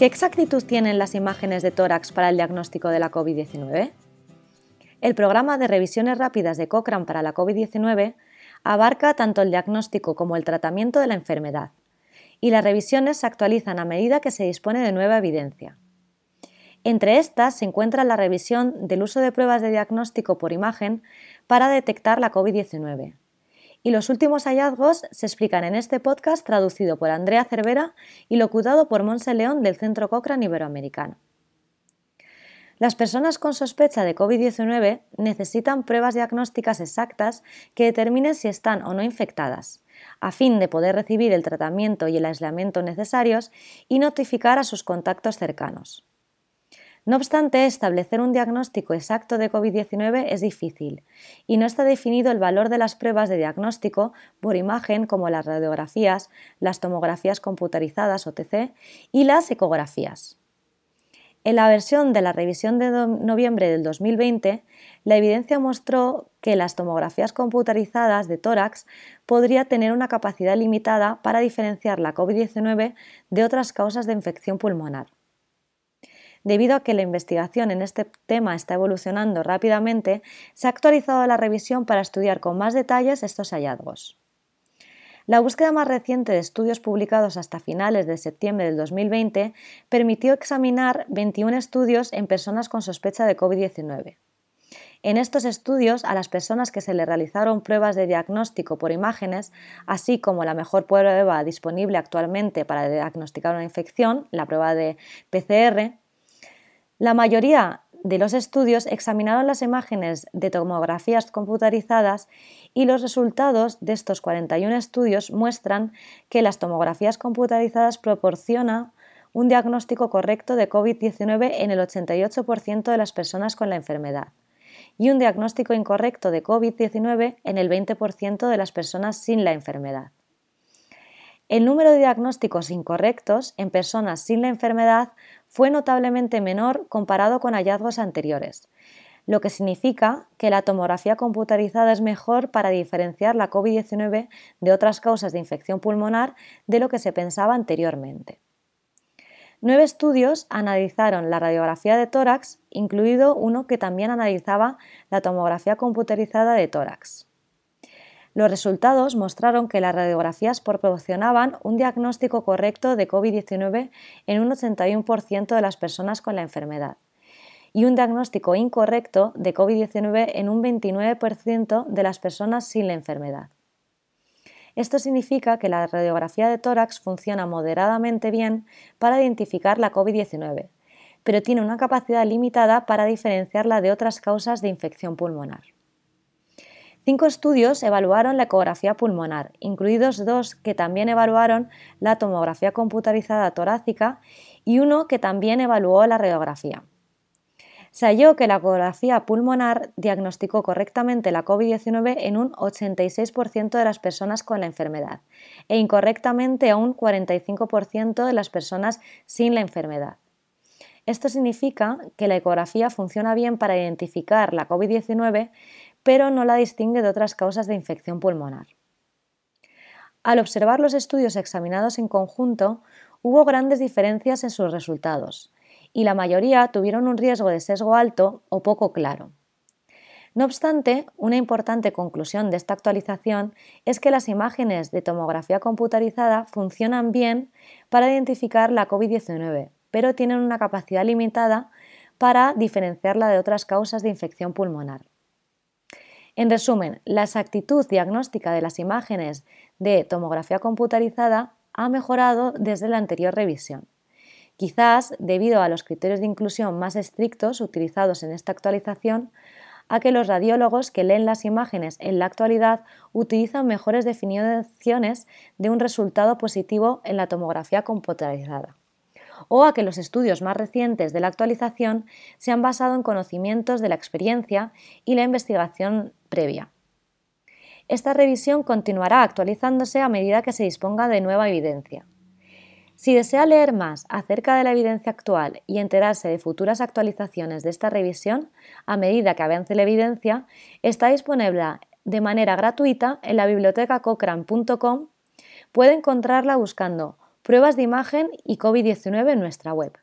¿Qué exactitud tienen las imágenes de tórax para el diagnóstico de la COVID-19? El programa de revisiones rápidas de Cochrane para la COVID-19 abarca tanto el diagnóstico como el tratamiento de la enfermedad, y las revisiones se actualizan a medida que se dispone de nueva evidencia. Entre estas se encuentra la revisión del uso de pruebas de diagnóstico por imagen para detectar la COVID-19. Y los últimos hallazgos se explican en este podcast traducido por Andrea Cervera y locutado por Monse León del Centro Cochrane Iberoamericano. Las personas con sospecha de COVID-19 necesitan pruebas diagnósticas exactas que determinen si están o no infectadas, a fin de poder recibir el tratamiento y el aislamiento necesarios y notificar a sus contactos cercanos. No obstante, establecer un diagnóstico exacto de COVID-19 es difícil y no está definido el valor de las pruebas de diagnóstico por imagen como las radiografías, las tomografías computarizadas OTC y las ecografías. En la versión de la revisión de noviembre del 2020, la evidencia mostró que las tomografías computarizadas de tórax podría tener una capacidad limitada para diferenciar la COVID-19 de otras causas de infección pulmonar. Debido a que la investigación en este tema está evolucionando rápidamente, se ha actualizado la revisión para estudiar con más detalles estos hallazgos. La búsqueda más reciente de estudios publicados hasta finales de septiembre del 2020 permitió examinar 21 estudios en personas con sospecha de COVID-19. En estos estudios, a las personas que se le realizaron pruebas de diagnóstico por imágenes, así como la mejor prueba disponible actualmente para diagnosticar una infección, la prueba de PCR, la mayoría de los estudios examinaron las imágenes de tomografías computarizadas y los resultados de estos 41 estudios muestran que las tomografías computarizadas proporcionan un diagnóstico correcto de COVID-19 en el 88% de las personas con la enfermedad y un diagnóstico incorrecto de COVID-19 en el 20% de las personas sin la enfermedad. El número de diagnósticos incorrectos en personas sin la enfermedad fue notablemente menor comparado con hallazgos anteriores, lo que significa que la tomografía computarizada es mejor para diferenciar la COVID-19 de otras causas de infección pulmonar de lo que se pensaba anteriormente. Nueve estudios analizaron la radiografía de tórax, incluido uno que también analizaba la tomografía computarizada de tórax. Los resultados mostraron que las radiografías proporcionaban un diagnóstico correcto de COVID-19 en un 81% de las personas con la enfermedad y un diagnóstico incorrecto de COVID-19 en un 29% de las personas sin la enfermedad. Esto significa que la radiografía de tórax funciona moderadamente bien para identificar la COVID-19, pero tiene una capacidad limitada para diferenciarla de otras causas de infección pulmonar. Cinco estudios evaluaron la ecografía pulmonar, incluidos dos que también evaluaron la tomografía computarizada torácica y uno que también evaluó la radiografía. Se halló que la ecografía pulmonar diagnosticó correctamente la COVID-19 en un 86% de las personas con la enfermedad e incorrectamente a un 45% de las personas sin la enfermedad. Esto significa que la ecografía funciona bien para identificar la COVID-19, pero no la distingue de otras causas de infección pulmonar. Al observar los estudios examinados en conjunto, hubo grandes diferencias en sus resultados, y la mayoría tuvieron un riesgo de sesgo alto o poco claro. No obstante, una importante conclusión de esta actualización es que las imágenes de tomografía computarizada funcionan bien para identificar la COVID-19, pero tienen una capacidad limitada para diferenciarla de otras causas de infección pulmonar. En resumen, la exactitud diagnóstica de las imágenes de tomografía computarizada ha mejorado desde la anterior revisión. Quizás debido a los criterios de inclusión más estrictos utilizados en esta actualización, a que los radiólogos que leen las imágenes en la actualidad utilizan mejores definiciones de un resultado positivo en la tomografía computarizada o a que los estudios más recientes de la actualización se han basado en conocimientos de la experiencia y la investigación previa. Esta revisión continuará actualizándose a medida que se disponga de nueva evidencia. Si desea leer más acerca de la evidencia actual y enterarse de futuras actualizaciones de esta revisión, a medida que avance la evidencia, está disponible de manera gratuita en la biblioteca cochrane.com. Puede encontrarla buscando pruebas de imagen y COVID-19 en nuestra web.